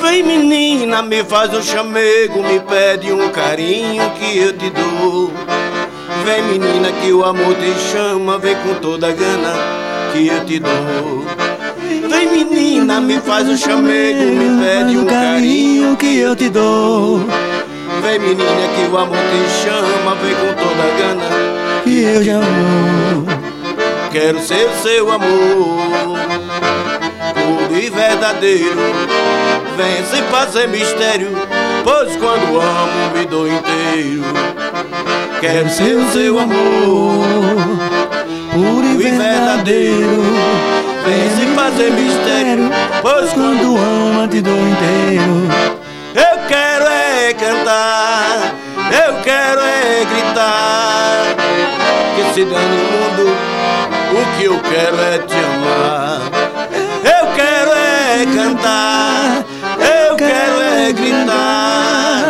Vem menina, me faz um chamego, me pede um carinho que eu te dou. Vem menina que o amor te chama, vem com toda a gana que eu te dou. Vem menina, me faz um chamego, me pede um carinho que eu te dou. Vem menina que o amor te chama, vem com toda a gana que eu já amo. Quero ser o seu amor, e verdadeiro. Vem sem fazer mistério, pois quando amo me dou inteiro. Quero ser o seu amor, puro e verdadeiro. Vem sem fazer mistério, pois quando ama te dou inteiro. Eu quero é cantar, eu quero é gritar. Que se dane o mundo, o que eu quero é te amar. É cantar, eu quero é gritar.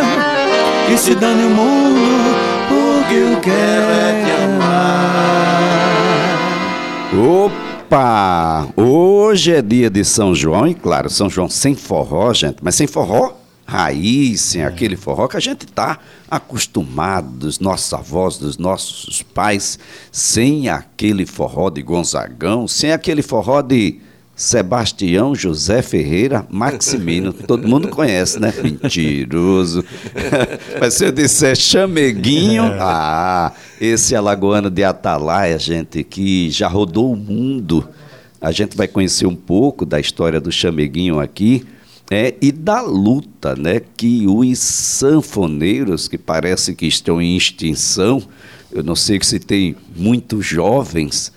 Que se dane o mundo, o que eu quero é te amar. Opa! Hoje é dia de São João, e claro, São João sem forró, gente, mas sem forró raiz, sem aquele forró que a gente está acostumado dos nossos avós, dos nossos pais, sem aquele forró de Gonzagão, sem aquele forró de Sebastião José Ferreira Maximino, todo mundo conhece, né? Mentiroso. Mas se eu disser chameguinho, ah, esse alagoano de Atalaia, gente, que já rodou o mundo. A gente vai conhecer um pouco da história do chameguinho aqui. É, e da luta né, que os sanfoneiros, que parece que estão em extinção, eu não sei se tem muitos jovens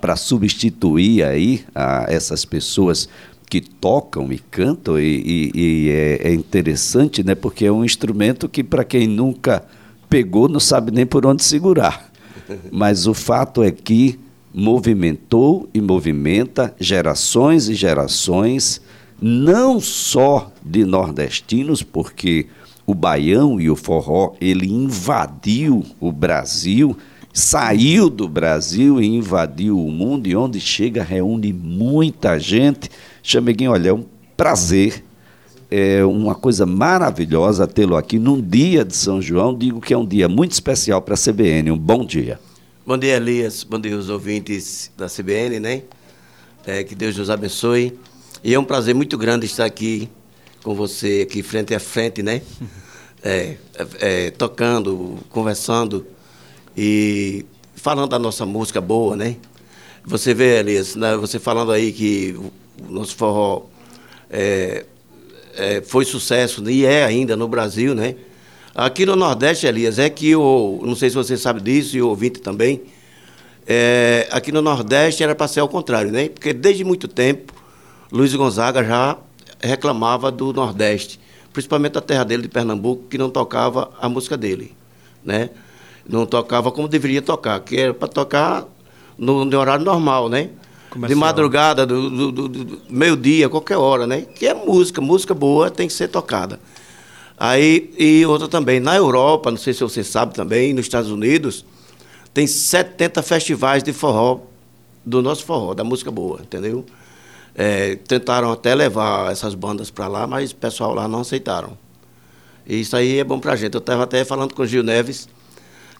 para substituir aí ah, essas pessoas que tocam e cantam, e, e, e é, é, interessante, né, porque é um instrumento que, para quem nunca pegou, não sabe nem por onde segurar. Mas o fato é que movimentou e movimenta gerações e gerações não só de nordestinos, porque o baião e o forró ele invadiu o Brasil, saiu do Brasil e invadiu o mundo e onde chega reúne muita gente. Chameguinho, olha, é um prazer, é uma coisa maravilhosa tê-lo aqui num dia de São João. Digo que é um dia muito especial para a CBN. Um bom dia. Bom dia, Elias. Bom dia, os ouvintes da CBN, né? É, que Deus nos abençoe. E é um prazer muito grande estar aqui com você, aqui frente a frente, né? É, é, tocando, conversando e falando da nossa música boa, né? Você vê, Elias, né, você falando aí que o nosso forró é, é, foi sucesso e é ainda no Brasil, né? Aqui no Nordeste, Elias, é que o. Não sei se você sabe disso e o ouvinte também. É, aqui no Nordeste era para ser ao contrário, né? Porque desde muito tempo Luiz Gonzaga já reclamava do Nordeste, principalmente da terra dele, de Pernambuco, que não tocava a música dele, né? Não tocava como deveria tocar, que era para tocar no, no, horário normal, né? Comercial. De madrugada, do, do, do, do meio-dia, qualquer hora, né? Que é música, música boa tem que ser tocada. Aí, e outra também, na Europa, não sei se você sabe também, nos Estados Unidos, tem 70 festivais de forró, do nosso forró, da música boa, entendeu? É, tentaram até levar essas bandas para lá, mas o pessoal lá não aceitaram. E isso aí é bom para a gente. Eu estava até falando com o Gil Neves,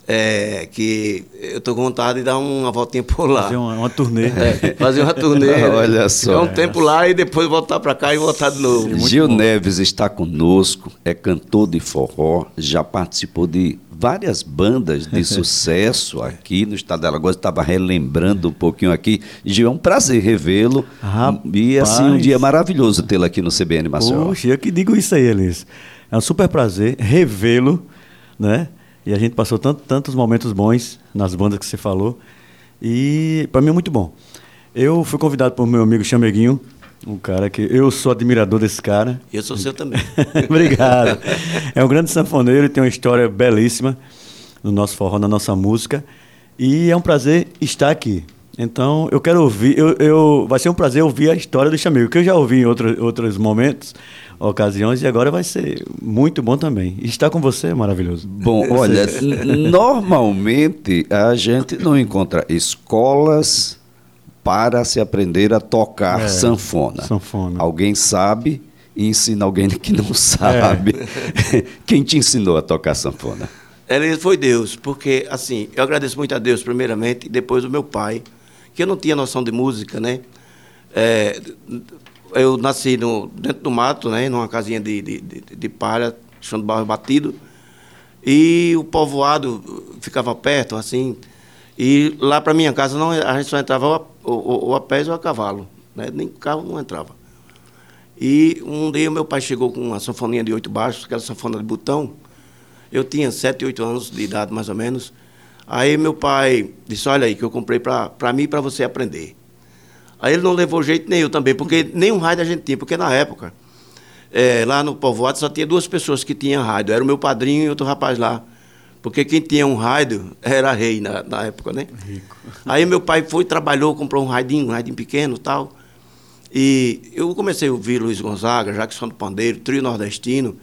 é, que eu estou com vontade de dar uma voltinha por lá. Fazer uma, uma turnê. É, fazer uma turnê. Olha só. É um tempo lá e depois voltar para cá e voltar de novo. Gil bom. Neves está conosco, é cantor de forró, já participou de várias bandas de sucesso aqui no estado de Alagoas. Estava relembrando um pouquinho aqui. Gil, é um prazer revê-lo. E assim, um dia maravilhoso tê-lo aqui no CBN Maceió. Poxa, eu que digo isso aí, Elis. É um super prazer revê-lo, né? E a gente passou tanto, tantos momentos bons nas bandas que você falou. E para mim é muito bom. Eu fui convidado por meu amigo Chameguinho, um cara que eu sou admirador desse cara. Eu sou seu também. Obrigado. É um grande sanfoneiro e tem uma história belíssima no nosso forró, na nossa música. E é um prazer estar aqui. Então, eu quero ouvir, eu, eu, vai ser um prazer ouvir a história do Chamego, que eu já ouvi em outro, outros momentos, ocasiões, e agora vai ser muito bom também. E estar com você é maravilhoso. Bom, olha, normalmente a gente não encontra escolas para se aprender a tocar é, sanfona. sanfona. Alguém sabe e ensina alguém que não sabe. É. Quem te ensinou a tocar sanfona? Ele foi Deus, porque assim, eu agradeço muito a Deus primeiramente e depois o meu pai, que eu não tinha noção de música, né? É, eu nasci no, dentro do mato, né? Numa casinha de, de, de, de palha, chão de barro batido. E o povoado ficava perto, assim. E lá para minha casa não, a gente só entrava ou, ou a pé ou a cavalo. Né? Nem carro não entrava. E um dia meu pai chegou com uma sanfoninha de oito baixos, aquela sanfona de botão. Eu tinha sete, oito anos de idade, mais ou menos. Aí meu pai disse, olha aí, que eu comprei para mim e para você aprender. Aí ele não levou jeito nenhum também, porque nem um rádio a gente tinha, porque na época, é, lá no povoado só tinha duas pessoas que tinham rádio. Era o meu padrinho e outro rapaz lá. Porque quem tinha um rádio era rei na, na época, né? Rico. Aí meu pai foi, trabalhou, comprou um raidinho, um raidinho pequeno e tal. E eu comecei a ouvir Luiz Gonzaga, Jackson do Pandeiro, Trio Nordestino,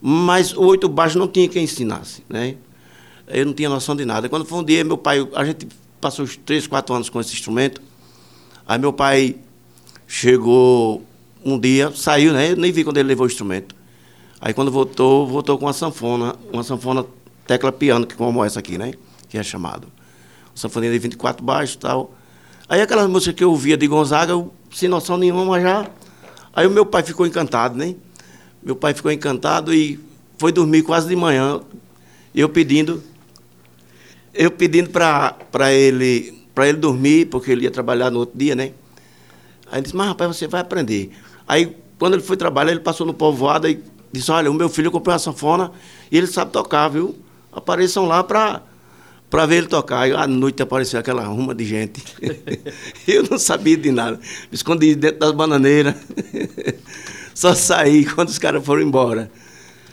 mas o oito baixo não tinha quem ensinasse, né? Eu não tinha noção de nada. Quando foi um dia, meu pai, a gente passou uns três, quatro anos com esse instrumento. Aí meu pai chegou um dia, saiu, né? Eu nem vi quando ele levou o instrumento. Aí quando voltou, voltou com uma sanfona, uma sanfona tecla piano, que como essa aqui, né? Que é chamado. Sanfonia de 24 baixos e tal. Aí aquelas músicas que eu ouvia de Gonzaga, eu, sem noção nenhuma já. Aí o meu pai ficou encantado, né? Meu pai ficou encantado e foi dormir quase de manhã. Eu pedindo, eu pedindo para ele, para ele dormir, porque ele ia trabalhar no outro dia, né? Aí ele disse, mas rapaz, você vai aprender. Aí, quando ele foi trabalhar, ele passou no povoado e disse, olha, o meu filho comprou uma sanfona e ele sabe tocar, viu? Apareçam lá para para ver ele tocar. E à noite apareceu aquela ruma de gente. eu não sabia de nada. Me escondi dentro das bananeiras. Só saí quando os caras foram embora.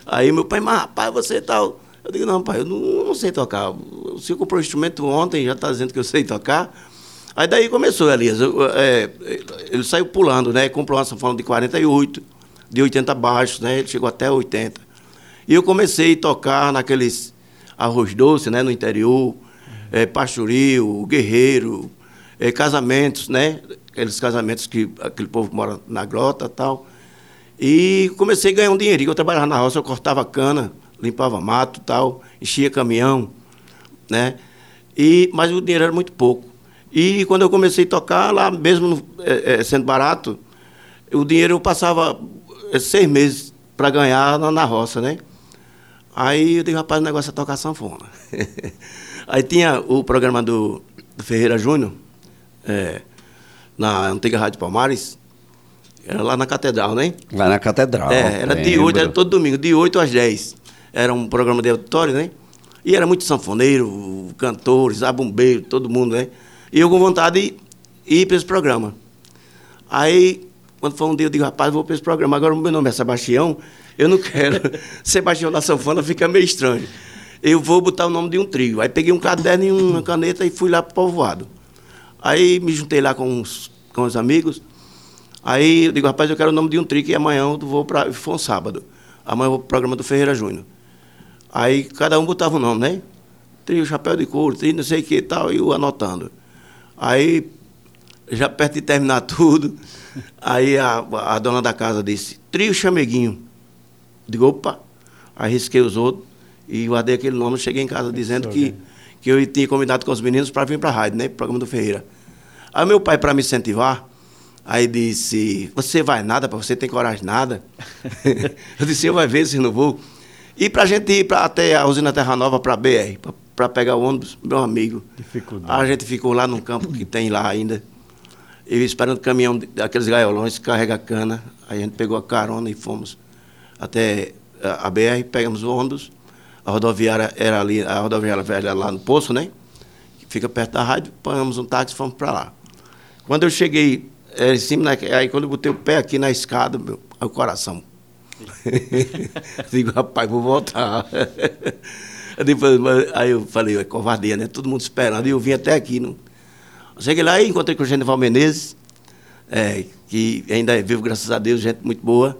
Aí meu pai, mas rapaz, você tal. Eu digo, não, pai, eu não, não sei tocar. O senhor comprou o instrumento ontem, já está dizendo que eu sei tocar. Aí daí começou, Elias. Eu, é, ele saiu pulando, né? Comprou uma sanfona de 48, de 80 baixos, né? Ele chegou até 80. E eu comecei a tocar naqueles arroz doce, né? No interior, é, pastoril, guerreiro, é, casamentos, né? Aqueles casamentos que aquele povo mora na grota e tal. E comecei a ganhar um dinheirinho. Eu trabalhava na roça, eu cortava cana, limpava mato tal, enchia caminhão, né? E, mas o dinheiro era muito pouco. E quando eu comecei a tocar, lá mesmo é, é, sendo barato, o dinheiro eu passava é, seis meses para ganhar na, na, roça, né? Aí eu digo, rapaz, o negócio é tocar sanfona. Aí tinha o programa do, do Ferreira Júnior, é, na antiga Rádio Palmares, era lá na Catedral, né? Lá na Catedral. É, era de 8, era todo domingo, de 8 às 10. Era um programa de auditório, né? E era muito sanfoneiro, cantores, bombeiro, todo mundo, né? E eu com vontade de ir para esse programa. Aí, quando foi um dia, eu digo, rapaz, vou para esse programa. Agora o meu nome é Sebastião, eu não quero. Sebastião da Sanfona fica meio estranho. Eu vou botar o nome de um trio. Aí peguei um caderno e uma caneta e fui lá para o povoado. Aí me juntei lá com os, com os amigos. Aí eu digo, rapaz, eu quero o nome de um trick e amanhã eu vou para. Foi um sábado. Amanhã eu vou para o programa do Ferreira Júnior. Aí cada um botava o nome, né? Trio Chapéu de Couro, trio não sei o que e tal, e eu anotando. Aí, já perto de terminar tudo, aí a, a dona da casa disse, trio Chameguinho. Digo, opa, aí risquei os outros e guardei aquele nome, cheguei em casa dizendo que, que eu tinha combinado com os meninos para vir para a rádio, né? Programa do Ferreira. Aí meu pai, para me incentivar, Aí disse, você vai nada, você tem coragem nada? eu disse, eu vai ver se não vou. E para a gente ir pra, até a usina Terra Nova, para a BR, para pegar o ônibus, meu amigo. Dificuldade. A gente ficou lá num campo que tem lá ainda. Eu esperando o caminhão daqueles gaiolões, carrega cana. Aí a gente pegou a carona e fomos até a BR, pegamos o ônibus. A rodoviária era ali, a rodoviária velha lá no poço, né? Fica perto da rádio, pagamos um táxi e fomos para lá. Quando eu cheguei é, em cima, né? aí quando eu botei o pé aqui na escada, meu, o coração. Digo, rapaz, vou voltar. Depois, aí eu falei, é covardia, né? Todo mundo esperando. E eu vim até aqui. Não... Cheguei lá e encontrei com o Genival Menezes, é, que ainda é vivo, graças a Deus, gente muito boa.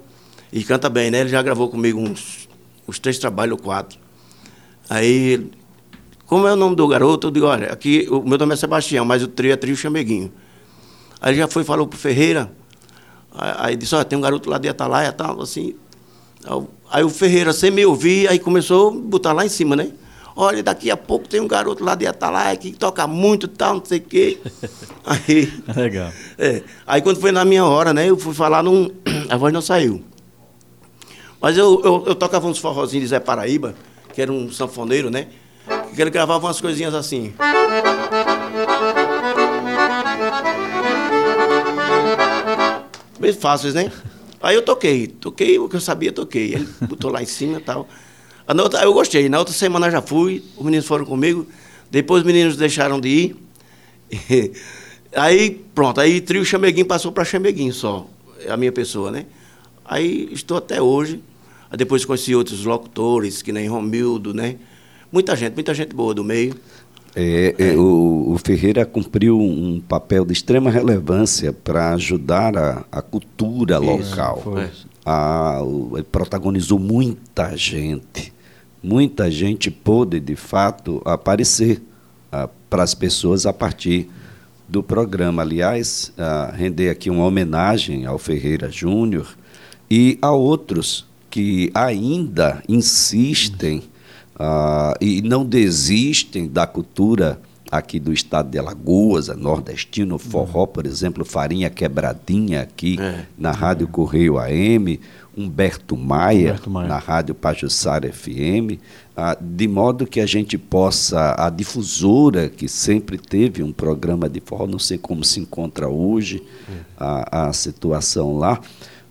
E canta bem, né? Ele já gravou comigo uns, uns três trabalhos ou quatro. Aí, como é o nome do garoto, eu digo, olha, aqui o meu nome é Sebastião, mas o trio é trio Chameguinho. Aí já foi falou pro Ferreira. Aí, disse, olha, tem um garoto lá de Atalaia, tal, assim. Aí o Ferreira, sem me ouvir, aí começou a botar lá em cima, né? Olha, daqui a pouco tem um garoto lá de Atalaia que toca muito tal, não sei o quê. Aí. Legal. É, aí quando foi na minha hora, né? Eu fui falar, num, a voz não saiu. Mas eu, eu, eu tocava uns forrozinhos de Zé Paraíba, que era um sanfoneiro, né? Que ele gravava umas coisinhas assim. Bem fáceis, né? Aí eu toquei, toquei o que eu sabia, toquei. Ele botou lá em cima e tal. Outra, eu gostei. Na outra semana eu já fui, os meninos foram comigo. Depois os meninos deixaram de ir. aí, pronto, aí trio Chameguinho passou para Chameguinho só, a minha pessoa, né? Aí estou até hoje. Aí depois conheci outros locutores, que nem Romildo, né? Muita gente, muita gente boa do meio. É, é, o, o, Ferreira cumpriu um papel de extrema relevância para ajudar a, a cultura Isso, local. A, ele protagonizou muita gente. Muita gente pôde, de fato, aparecer para as pessoas a partir do programa. Aliás, render aqui uma homenagem ao Ferreira Júnior e a outros que ainda insistem uh, e não desistem da cultura aqui do estado de Alagoas, nordestino, forró, por exemplo, Farinha Quebradinha aqui é. na Rádio Correio AM, Humberto Maia, Humberto Maia. na Rádio Pajussara FM, ah, de modo que a gente possa, a difusora que sempre teve um programa de forró, não sei como se encontra hoje é. a, a situação lá,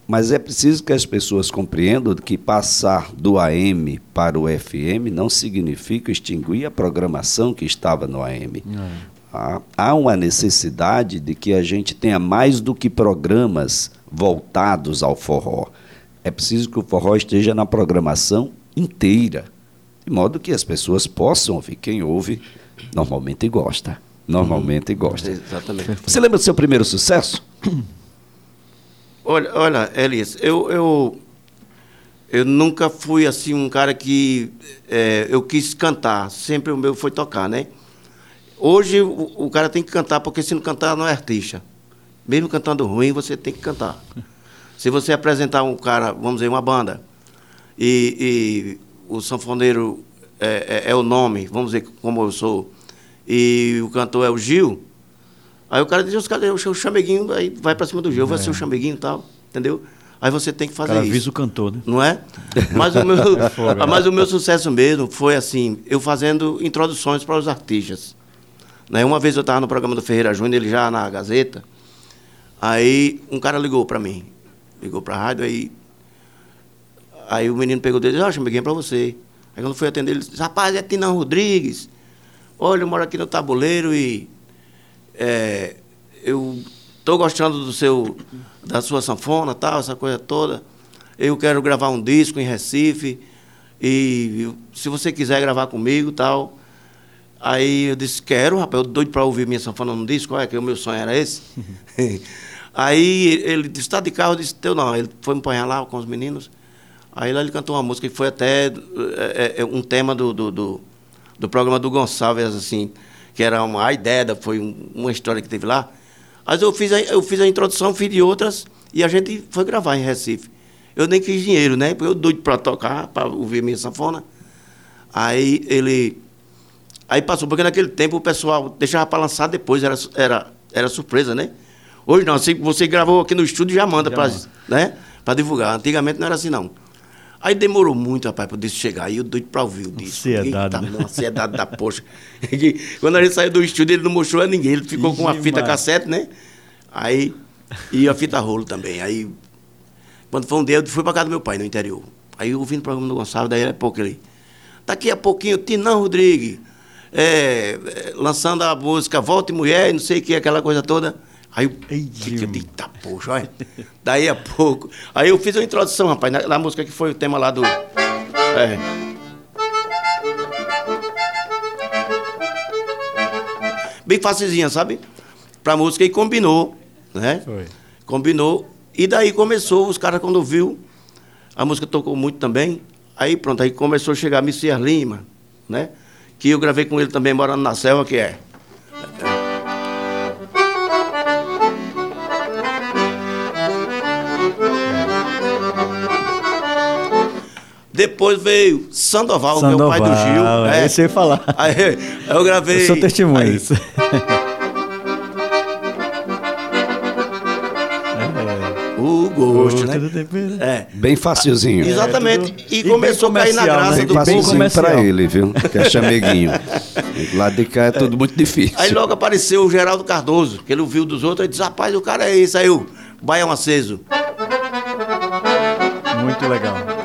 mas é preciso que as pessoas compreendam que passar do AM para o FM não significa extinguir a programação que estava no AM. É. Há uma necessidade de que a gente tenha mais do que programas voltados ao forró. É preciso que o forró esteja na programação inteira, de modo que as pessoas possam ouvir. Quem ouve normalmente gosta. Normalmente gosta. Exatamente. Você lembra do seu primeiro sucesso? Olha, olha, Elias, eu, eu, eu nunca fui assim um cara que é, eu quis cantar, sempre o meu foi tocar, né? Hoje o, o, cara tem que cantar, porque se não cantar não é artista. Mesmo cantando ruim, você tem que cantar. Se você apresentar um cara, vamos dizer, uma banda, e, e o sanfoneiro é, é, é, o nome, vamos dizer como eu sou, e o cantor é o Gil, Aí o cara diz, os caras, o chameguinho, aí vai para cima do é. vai ser o chameguinho e tal, entendeu? Aí você tem que fazer cara, isso. avisa o cantor, né? Não é? Mas o, meu, é mas o meu sucesso mesmo foi assim, eu fazendo introduções para os artistas. Né? Uma vez eu estava no programa do Ferreira Júnior, ele já na Gazeta, aí um cara ligou para mim, ligou para a rádio, aí, aí o menino pegou dele e disse, ó, oh, chameguinho é para você. Aí quando fui atender, ele disse, rapaz, é Tinão Rodrigues, olha, eu moro aqui no Tabuleiro e é, eu estou gostando do seu, da sua sanfona, tal, essa coisa toda. Eu quero gravar um disco em Recife e se você quiser gravar comigo, tal. Aí eu disse, quero, rapaz, eu doido para ouvir minha sanfona no disco, olha que o meu sonho era esse. Aí ele disse, está de carro, eu disse, teu não. Ele foi me apanhar lá com os meninos. Aí lá ele cantou uma música que foi até é, é, um tema do, do, do, do programa do Gonçalves, assim que era uma a ideia, foi um, uma história que teve lá. Mas eu fiz, a, eu fiz a introdução, fiz de outras, e a gente foi gravar em Recife. Eu nem quis dinheiro, né? Porque eu doido para tocar, para ouvir minha sanfona. Aí ele. Aí passou, porque naquele tempo o pessoal deixava para lançar depois, era, era, era surpresa, né? Hoje não, assim, você gravou aqui no estúdio já manda para né? divulgar. Antigamente não era assim, não. Aí demorou muito, rapaz, para o disco chegar. Aí eu doido para ouvir o disco. Ansiedade. Eita, né? ansiedade da poxa. Quando a gente saiu do estúdio, ele não mostrou a ninguém. Ele ficou Ixi, com uma fita cassete, né? Aí, e a fita rolo também. Aí, quando foi um dia, eu fui para casa do meu pai, no interior. Aí eu ouvindo o programa do Gonçalo, daí a pouco ele. Daqui a pouquinho, Tinão Rodrigues, é, é, lançando a música Volta e Mulher, não sei o que, aquela coisa toda. Aí eu fiquei, eita, poxa, olha. Daí a pouco. Aí eu fiz uma introdução, rapaz, na, na música que foi o tema lá do. É. Bem facilzinha, sabe? Pra música e combinou, né? Foi. Combinou. E daí começou, os caras quando viu, a música tocou muito também. Aí pronto, aí começou a chegar Messias Lima, né? Que eu gravei com ele também morando na selva, que é. Depois veio Sandoval, Sandoval, que é o pai do Gil. É, é. eu ia falar. Aí, eu gravei. Eu sou testemunho disso. O gosto, né? É. Bem facilzinho. Exatamente. É, e, e começou a cair na graça né? do bem comercial pra ele, viu? Que é chameguinho. Lá de cá é tudo muito difícil. Aí logo apareceu o Geraldo Cardoso, que ele ouviu dos outros e disse, rapaz, o cara é esse. Aí o Baião Aceso. Muito legal.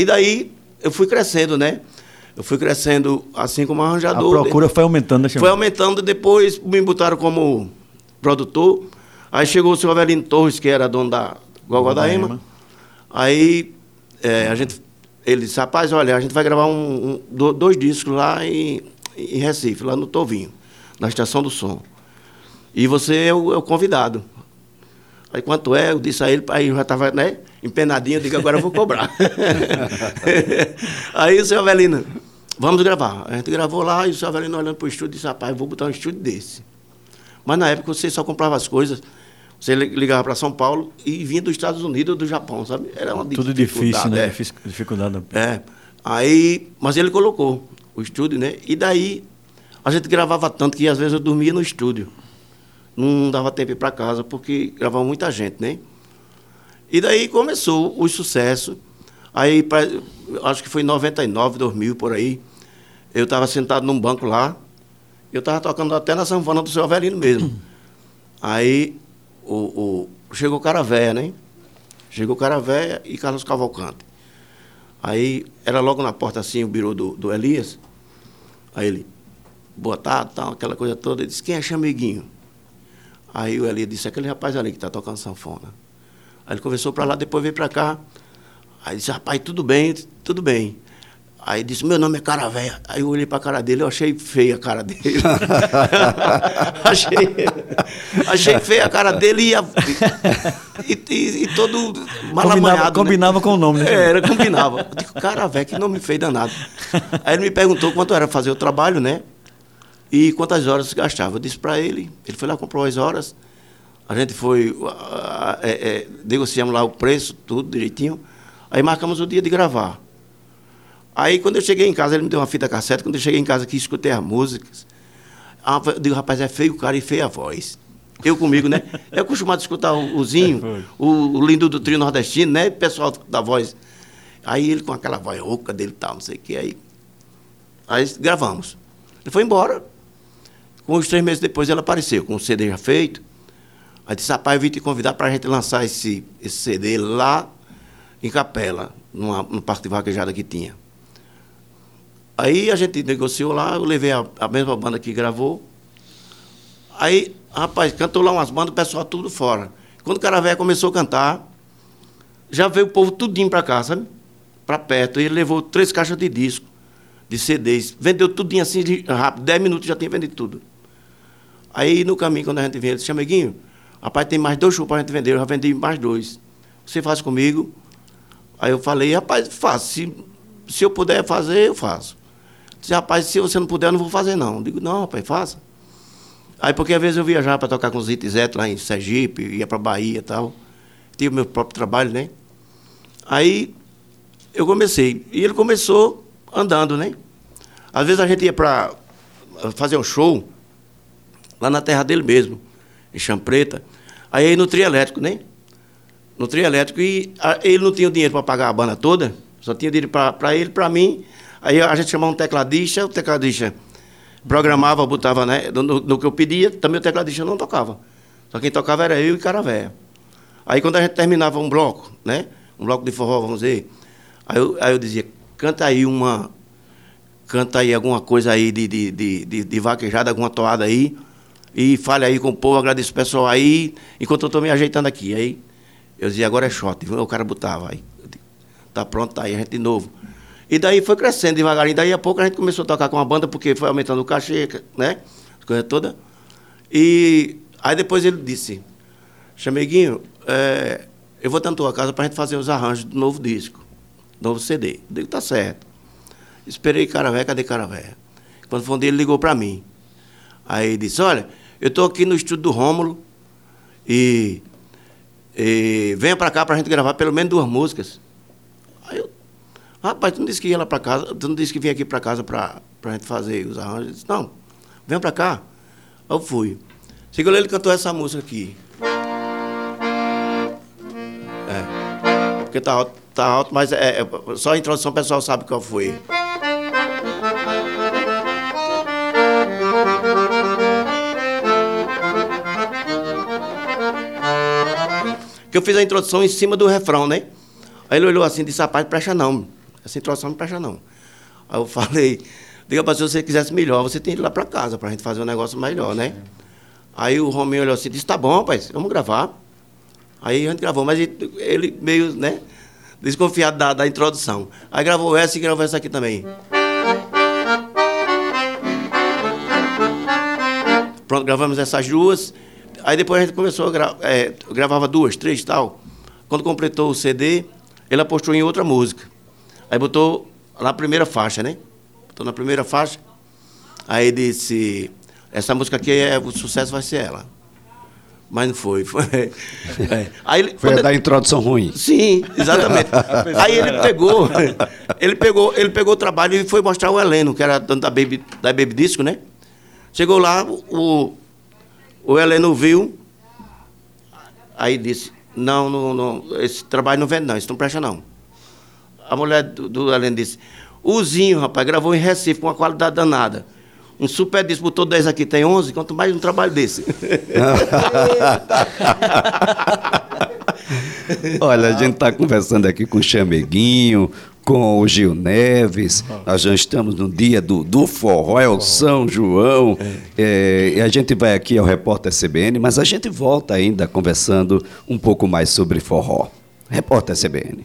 E daí eu fui crescendo, né? Eu fui crescendo assim como arranjador. A procura foi aumentando, né, Foi aumentando, depois me botaram como produtor. Aí chegou o senhor Avelino Torres, que era dono da Gogó da Ema. Aí é, a gente, ele disse, rapaz, olha, a gente vai gravar um, um, dois discos lá em, em Recife, lá no Tovinho, na Estação do Som. E você é o, é o convidado. Aí quanto é? Eu disse a ele, aí eu já estava né, empenadinho, eu digo, agora eu vou cobrar. aí o senhor Avelino, vamos gravar. A gente gravou lá e o senhor Avelino olhando para o estúdio disse, rapaz, vou botar um estúdio desse. Mas na época você só comprava as coisas, você ligava para São Paulo e vinha dos Estados Unidos ou do Japão, sabe? Era uma Tudo difícil, né? É. Dificuldade. É. Aí, mas ele colocou o estúdio, né? E daí a gente gravava tanto que às vezes eu dormia no estúdio não dava tempo ir para casa, porque gravava muita gente, né? E daí começou o sucesso. Aí, pra, acho que foi em 99, 2000, por aí, eu estava sentado num banco lá, eu estava tocando até na sanfona do seu Avelino mesmo. Aí, o, o, chegou o cara velho, né? Chegou o cara velho e Carlos Cavalcante. Aí, era logo na porta assim, o birô do, do Elias. Aí ele, boa tarde, tal, aquela coisa toda. Ele disse, quem é Chameguinho? Aí o Eli disse, aquele rapaz ali que está tocando sanfona. Aí ele conversou para lá, depois veio para cá. Aí disse, rapaz, tudo bem, tudo bem. Aí disse, meu nome é cara velha. Aí eu olhei para a cara dele, eu achei feia a cara dele. achei, achei feia a cara dele e, a, e, e, e todo malamanhado. Combinava, combinava né? com o nome, né? É, era, combinava. Eu digo, cara velho, que nome feio danado. Aí ele me perguntou quanto era fazer o trabalho, né? E quantas horas gastava? Eu disse para ele, ele foi lá, comprou as horas, a gente foi, é, é, negociamos lá o preço, tudo direitinho, aí marcamos o dia de gravar. Aí quando eu cheguei em casa, ele me deu uma fita cassete, quando eu cheguei em casa aqui, escutei as músicas, ah, eu digo, rapaz, é feio o cara e feia a voz. Eu comigo, né? Eu acostumado a escutar o, o Zinho, é, o, o, lindo do trio nordestino, né? O pessoal da voz. Aí ele com aquela voz rouca dele e tal, não sei o que, aí. Aí gravamos. Ele foi embora. Uns três meses depois ela apareceu, com o CD já feito. Aí disse, rapaz, eu vim te convidar para a gente lançar esse, esse CD lá em Capela, numa, no parque de vaquejada que tinha. Aí a gente negociou lá, eu levei a, a mesma banda que gravou. Aí, rapaz, cantou lá umas bandas, o pessoal tudo fora. Quando o cara velho começou a cantar, já veio o povo tudinho para cá, sabe? Para perto. E ele levou três caixas de disco, de CDs. Vendeu tudinho assim rápido, dez minutos já tinha vendido tudo. Aí no caminho, quando a gente veio, ele disse, Chameguinho, rapaz, tem mais dois shows para a gente vender, eu já vendi mais dois. Você faz comigo? Aí eu falei, rapaz, faço. Se, se eu puder fazer, eu faço. Disse, rapaz, se você não puder, eu não vou fazer, não. Eu digo, não, rapaz, faça. Aí, porque às vezes eu viajava para tocar com os Zito lá em Sergipe, ia para Bahia e tal. Tinha o meu próprio trabalho, né? Aí eu comecei. E ele começou andando, né? Às vezes a gente ia para fazer um show, lá na terra dele mesmo, em Champreta. Aí no trio elétrico, né? No trio elétrico. E a, ele não tinha o dinheiro para pagar a banda toda, só tinha dinheiro para ele, para mim. Aí a gente chamava um tecladista, o tecladista programava, botava né, no, no, que eu pedia, também o tecladista não tocava. Só quem tocava era eu e Caravéia. Aí quando a gente terminava um bloco, né? Um bloco de forró, vamos dizer. Aí eu, aí eu dizia, canta aí uma. Canta aí alguma coisa aí de, de, de, de, de vaquejada, alguma toada aí e fale aí com o povo, agradeço o pessoal aí, enquanto eu estou me ajeitando aqui. Aí eu dizia, agora é shot. O cara botava aí. Tá pronto, tá aí, a gente de novo. E daí foi crescendo devagarinho. Daí a pouco a gente começou a tocar com a banda, porque foi aumentando o cachê, né? As coisas todas. E aí depois ele disse, Chameguinho, é, eu vou tanto a casa para a gente fazer os arranjos do novo disco, novo CD. Eu digo, tá certo. Esperei cara velho, cadê cara velho? Quando foi um dia ele ligou para mim. Aí ele disse, olha, eu estou aqui no estúdio do Rômulo e E venha pra cá pra gente gravar pelo menos duas músicas. Aí eu, rapaz, tu não disse que ia lá pra casa, tu não disse que vinha aqui pra casa pra, pra gente fazer os arranjos? Eu disse, não, vem pra cá. Aí eu fui. Lá, ele cantou essa música aqui. É. Porque tá alto, tá alto mas é, é- só a introdução o pessoal sabe qual foi. Que eu fiz a introdução em cima do refrão, né? Aí ele olhou assim e disse, rapaz, presta não. Essa introdução não presta não. Aí eu falei, diga para se você quisesse melhor, você tem que ir lá para casa para a gente fazer um negócio melhor, né? Aí o Rominho olhou assim e disse, tá bom, rapaz, vamos gravar. Aí a gente gravou, mas ele meio, né, desconfiado da, da introdução. Aí gravou essa e gravou essa aqui também. Pronto, gravamos essas duas. Aí depois a gente começou a gravar, gravava duas, três e tal. Quando completou o CD, ele apostou em outra música. Aí botou na primeira faixa, né? Botou na primeira faixa. Aí disse, essa música aqui, é, o sucesso vai ser ela. Mas não foi. foi é. Aí ele, Foi a quando- da introdução ruim. Sim, exatamente. Aí ele pegou, ele pegou, ele pegou o trabalho e foi mostrar o Heleno, que era da Baby, da Baby Disco, né? Chegou lá, o, o Heleno viu, aí disse, não, não, não, esse trabalho não vende não, isso não presta não. A mulher do, do Heleno disse, o Zinho, rapaz, gravou em Recife com uma qualidade danada. Um super disco, botou 10 aqui, tem 11, quanto mais um trabalho desse. Olha, a gente está conversando aqui com o Chameguinho, com o Gil Neves. Nós já estamos no dia do, do forró, é o São João. É, e a gente vai aqui ao Repórter CBN, mas a gente volta ainda conversando um pouco mais sobre forró. Repórter CBN.